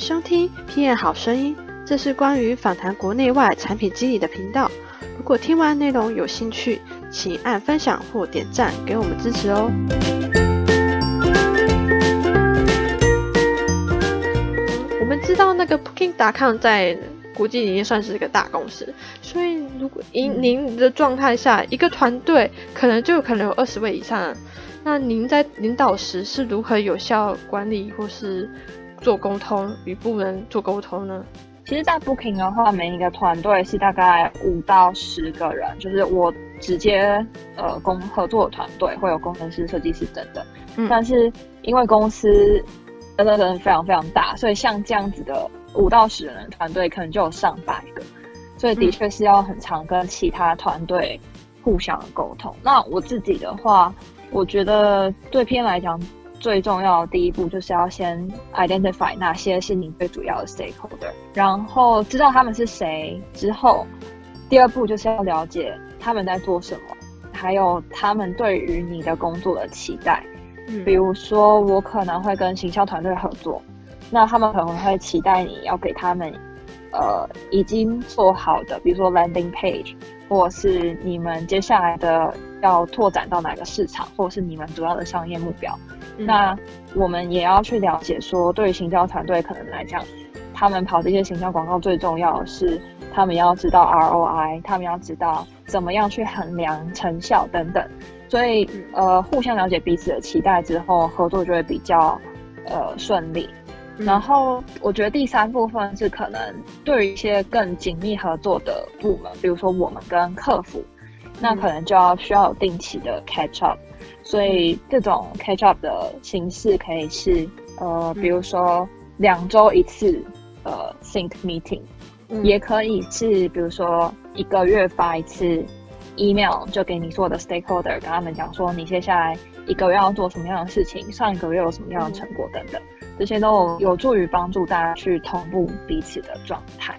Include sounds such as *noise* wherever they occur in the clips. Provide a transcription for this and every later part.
收听 p n 好声音，这是关于访谈国内外产品经理的频道。如果听完内容有兴趣，请按分享或点赞给我们支持哦。我们知道那个 Booking.com 在国际已经算是一个大公司，所以如果以您的状态下，一个团队可能就可能有二十位以上。那您在领导时是如何有效管理或是做沟通与部门做沟通呢？其实，在 Booking 的话，每一个团队是大概五到十个人，就是我直接呃工合作的团队会有工程师、设计师等等。嗯。但是因为公司真的真的非常非常大，所以像这样子的五到十人的团队可能就有上百个，所以的确是要很常跟其他团队互相沟通。那我自己的话。我觉得对 PM 来讲，最重要的第一步就是要先 identify 哪些是你最主要的 stakeholder，然后知道他们是谁之后，第二步就是要了解他们在做什么，还有他们对于你的工作的期待。嗯，比如说我可能会跟行销团队合作，那他们可能会期待你要给他们，呃，已经做好的，比如说 landing page。或是你们接下来的要拓展到哪个市场，或者是你们主要的商业目标，那我们也要去了解说，对于行销团队可能来讲，他们跑这些行销广告最重要的是，他们要知道 ROI，他们要知道怎么样去衡量成效等等。所以，呃，互相了解彼此的期待之后，合作就会比较呃顺利。然后我觉得第三部分是可能对于一些更紧密合作的部门，比如说我们跟客服，那可能就要需要定期的 catch up。所以这种 catch up 的形式可以是呃，比如说两周一次呃 sync meeting，也可以是比如说一个月发一次 email，就给你所有的 stakeholder，跟他们讲说你接下来一个月要做什么样的事情，上一个月有什么样的成果等等。这些都有助于帮助大家去同步彼此的状态。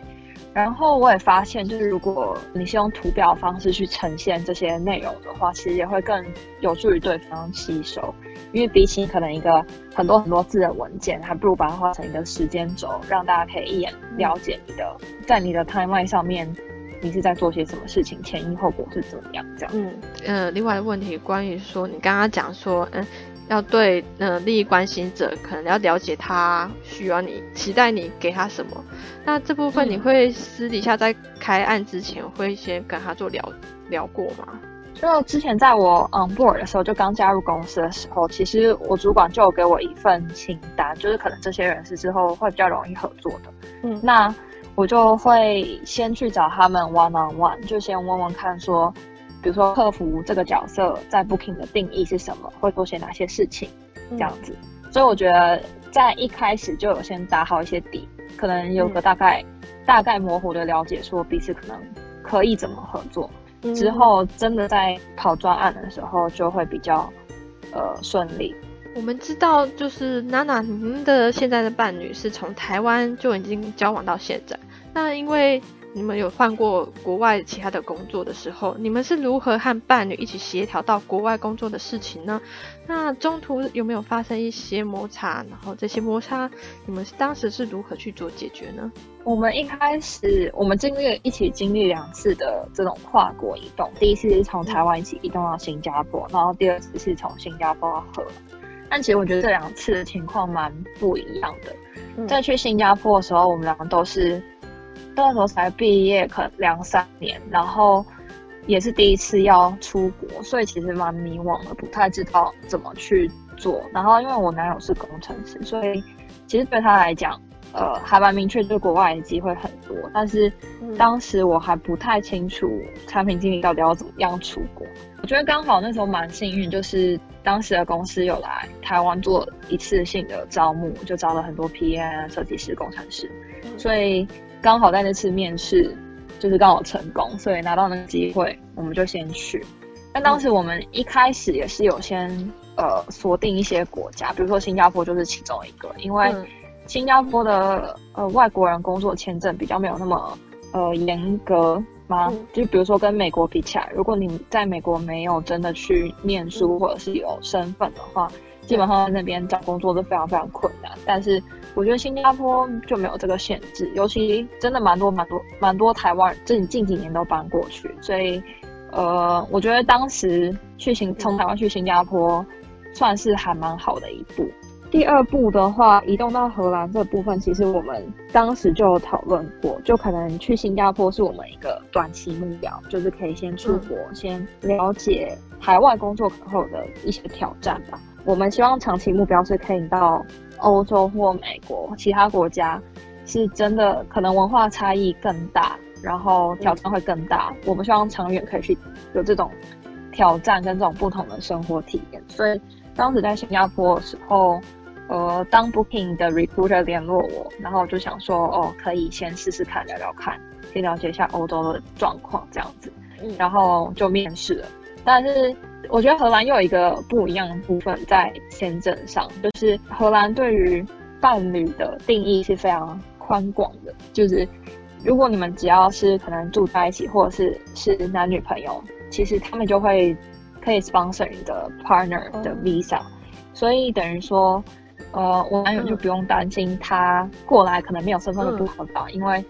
然后我也发现，就是如果你是用图表方式去呈现这些内容的话，其实也会更有助于对方吸收。因为比起可能一个很多很多字的文件，还不如把它画成一个时间轴，让大家可以一眼了解你的在你的 timeline 上面你是在做些什么事情，前因后果是怎么样这样。嗯呃，另外的问题关于说你刚刚讲说嗯。要对呃利益关心者，可能要了解他需要你期待你给他什么。那这部分你会私底下在开案之前会先跟他做聊聊过吗？就之前在我 on board 的时候，就刚加入公司的时候，其实我主管就有给我一份清单，就是可能这些人是之后会比较容易合作的。嗯，那我就会先去找他们 one on one，就先问问看说。比如说，客服这个角色在 Booking 的定义是什么？会做些哪些事情？这样子，所以我觉得在一开始就有先打好一些底，可能有个大概、大概模糊的了解，说彼此可能可以怎么合作。之后真的在跑专案的时候，就会比较呃顺利。我们知道，就是娜娜，您的现在的伴侣是从台湾就已经交往到现在，那因为。你们有换过国外其他的工作的时候，你们是如何和伴侣一起协调到国外工作的事情呢？那中途有没有发生一些摩擦？然后这些摩擦，你们当时是如何去做解决呢？我们一开始，我们经历一起经历两次的这种跨国移动，第一次是从台湾一起移动到新加坡，然后第二次是从新加坡到荷兰。但其实我觉得这两次的情况蛮不一样的。在去新加坡的时候，我们两个都是。那时候才毕业，可能两三年，然后也是第一次要出国，所以其实蛮迷惘的，不太知道怎么去做。然后因为我男友是工程师，所以其实对他来讲，呃，还蛮明确，就是国外的机会很多。但是当时我还不太清楚产品经理到底要怎么样出国。我觉得刚好那时候蛮幸运，就是当时的公司有来台湾做一次性的招募，就招了很多 PM 设计师、工程师，所以。刚好在那次面试，就是刚好成功，所以拿到那个机会，我们就先去。但当时我们一开始也是有先呃锁定一些国家，比如说新加坡就是其中一个，因为新加坡的呃外国人工作签证比较没有那么呃严格嘛？就比如说跟美国比起来，如果你在美国没有真的去念书或者是有身份的话，基本上在那边找工作都非常非常困难。但是我觉得新加坡就没有这个限制，尤其真的蛮多蛮多蛮多台湾近近几年都搬过去，所以呃，我觉得当时去新从台湾去新加坡算是还蛮好的一步。第二步的话，移动到荷兰这部分，其实我们当时就有讨论过，就可能去新加坡是我们一个短期目标，就是可以先出国，先了解海外工作后的一些挑战吧。我们希望长期目标是可以到欧洲或美国其他国家，是真的可能文化差异更大，然后挑战会更大。我们希望长远可以去有这种挑战跟这种不同的生活体验。所以当时在新加坡的时候。呃，当 Booking 的 recruiter 联络我，然后就想说，哦，可以先试试看，聊聊看，先了解一下欧洲的状况这样子，然后就面试了。但是我觉得荷兰又有一个不一样的部分在签证上，就是荷兰对于伴侣的定义是非常宽广的，就是如果你们只要是可能住在一起，或者是是男女朋友，其实他们就会可以 sponsor 你的 partner 的 visa，所以等于说。呃，我男友就不用担心他过来可能没有身份的不好找，因为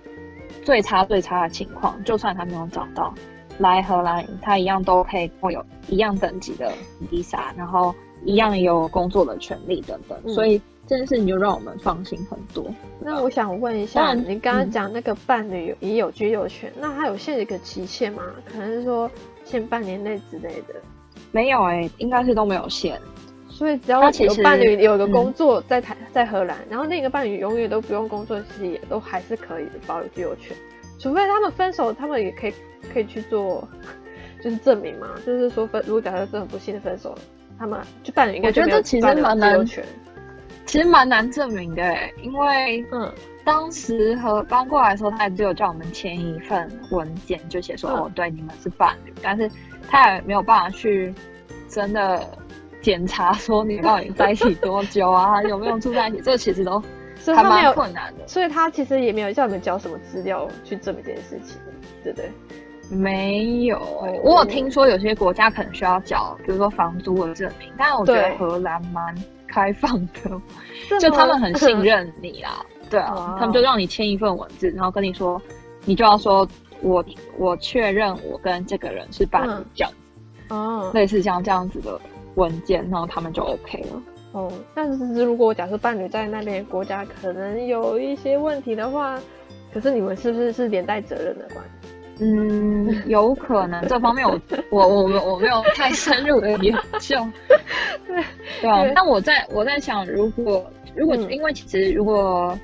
最差最差的情况，就算他没有找到，来荷兰他一样都可以拥有一样等级的 visa，然后一样有工作的权利等等，所以这件事情就让我们放心很多。那我想问一下，你刚刚讲那个伴侣也有居留权，那他有限一个期限吗？可能是说限半年内之类的？没有哎，应该是都没有限。所以只要有伴侣有个工作在台在荷兰，然后另一个伴侣永远都不用工作，其实也都还是可以的保有居留权，除非他们分手，他们也可以可以去做，*laughs* 就是证明嘛，就是说分如果假设真的不幸的分手了，他们就伴侣应该就没有居留权。其实蛮难证明的，因为嗯，当时和搬过来的时候，他也只有叫我们签一份文件，就写说哦，对，你们是伴侣，但是他也没有办法去真的。检查说你到底在一起多久啊？*laughs* 有没有住在一起？这其实都还蛮困难的。所以他其实也没有叫你们交什么资料去证明这件事情，对不对？没有，我有听说有些国家可能需要缴，比如说房租的证明。但是我觉得荷兰蛮开放的，*laughs* 就他们很信任你啦。对啊，他们就让你签一份文字，然后跟你说，你就要说我我确认我跟这个人是伴侣这样子。哦，类似像这样子的。文件，然后他们就 OK 了。哦，但是如果假设伴侣在那边国家可能有一些问题的话，可是你们是不是是连带责任的关系？嗯，有可能这方面我我我我我没有太深入的研究。对 *laughs* 对啊，那我在我在想，如果如果因为其实如果。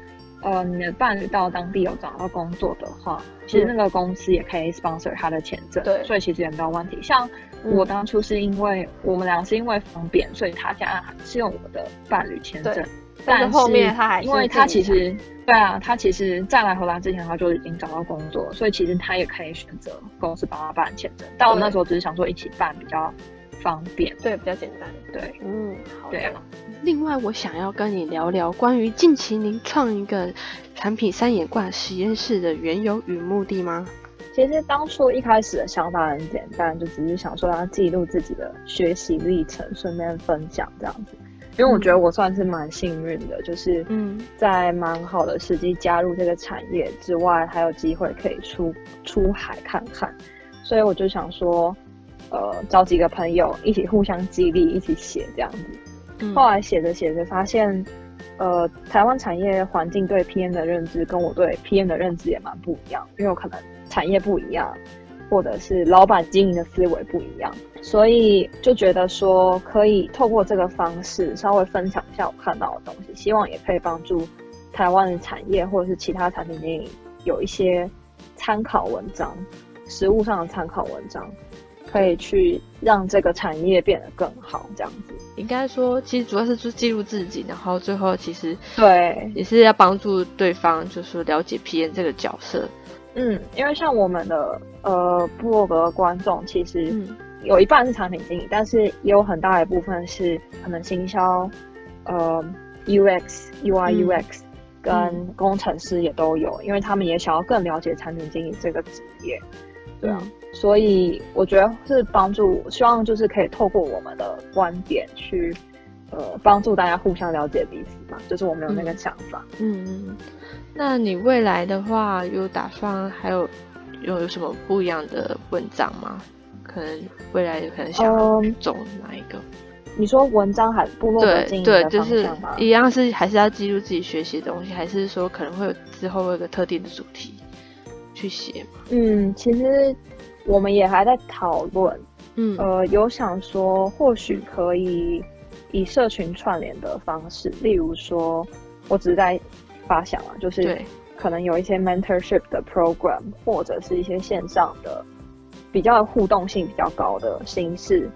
呃，你的伴侣到当地有找到工作的话，其实那个公司也可以 sponsor 他的签证，对，所以其实也没有问题。像我当初是因为我们俩是因为方便，所以他现在是用我的伴侣签证，但是后面他还因为他其实对啊，他其实在来荷兰之前他就已经找到工作，所以其实他也可以选择公司帮他办签证。但我那时候只是想说一起办比较方便，对，比较简单，对，嗯，好，对啊。另外，我想要跟你聊聊关于近期您创一个产品三眼罐实验室的缘由与目的吗？其实当初一开始的想法很简单，就只是想说要记录自己的学习历程，顺便分享这样子。因为我觉得我算是蛮幸运的，就是嗯，在蛮好的时机加入这个产业之外，还有机会可以出出海看看，所以我就想说，呃，找几个朋友一起互相激励，一起写这样子。后来写着写着发现，呃，台湾产业环境对 PM 的认知跟我对 PM 的认知也蛮不一样，因为我可能产业不一样，或者是老板经营的思维不一样，所以就觉得说可以透过这个方式稍微分享一下我看到的东西，希望也可以帮助台湾的产业或者是其他产品经理有一些参考文章，实物上的参考文章。可以去让这个产业变得更好，这样子。应该说，其实主要是就记录自己，然后最后其实对也是要帮助对方，就是了解 P N 这个角色。嗯，因为像我们的呃部落格观众，其实有一半是产品经理，但是也有很大一部分是可能行销、呃 UX、UI、UX 跟工程师也都有，因为他们也想要更了解产品经理这个职业。对啊。所以我觉得是帮助，希望就是可以透过我们的观点去呃帮助大家互相了解彼此嘛，就是我们有那个想法。嗯嗯，那你未来的话有打算还有有有什么不一样的文章吗？可能未来有可能想走哪一个？你说文章还部落的经营的方向吗？一样是还是要记录自己学习的东西，还是说可能会有之后会有个特定的主题去写吗？嗯，其实我们也还在讨论。嗯，呃，有想说或许可以以社群串联的方式，例如说，我只是在发想啊，就是可能有一些 mentorship 的 program，或者是一些线上的比较互动性比较高的形式。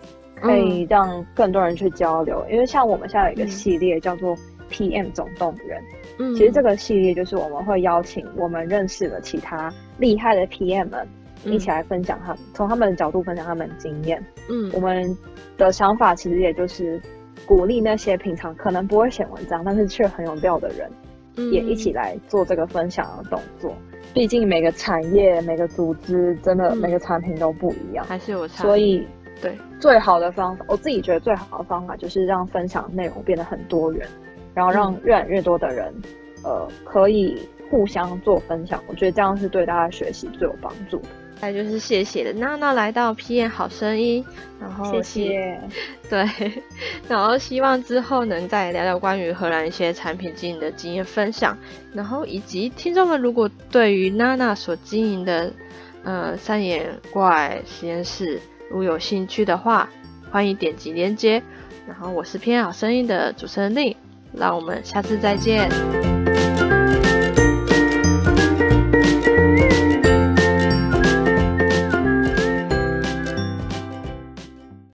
可以让更多人去交流，因为像我们现在有一个系列叫做 PM 总动员，嗯，其实这个系列就是我们会邀请我们认识的其他厉害的 PM 们一起来分享他们从他们的角度分享他们的经验，嗯，我们的想法其实也就是鼓励那些平常可能不会写文章，但是却很有料的人，也一起来做这个分享的动作。毕竟每个产业、每个组织，真的每个产品都不一样，还是有差，所以。对，最好的方法，我自己觉得最好的方法就是让分享内容变得很多元，然后让越来越多的人，呃，可以互相做分享。我觉得这样是对大家学习最有帮助的。再就是谢谢的娜娜来到 P N 好声音，然后谢谢，*laughs* 对，*laughs* 然后希望之后能再聊聊关于荷兰一些产品经营的经验分享，然后以及听众们如果对于娜娜所经营的呃三眼怪实验室。如果有兴趣的话，欢迎点击链接。然后我是偏好声音的主持人令，让我们下次再见。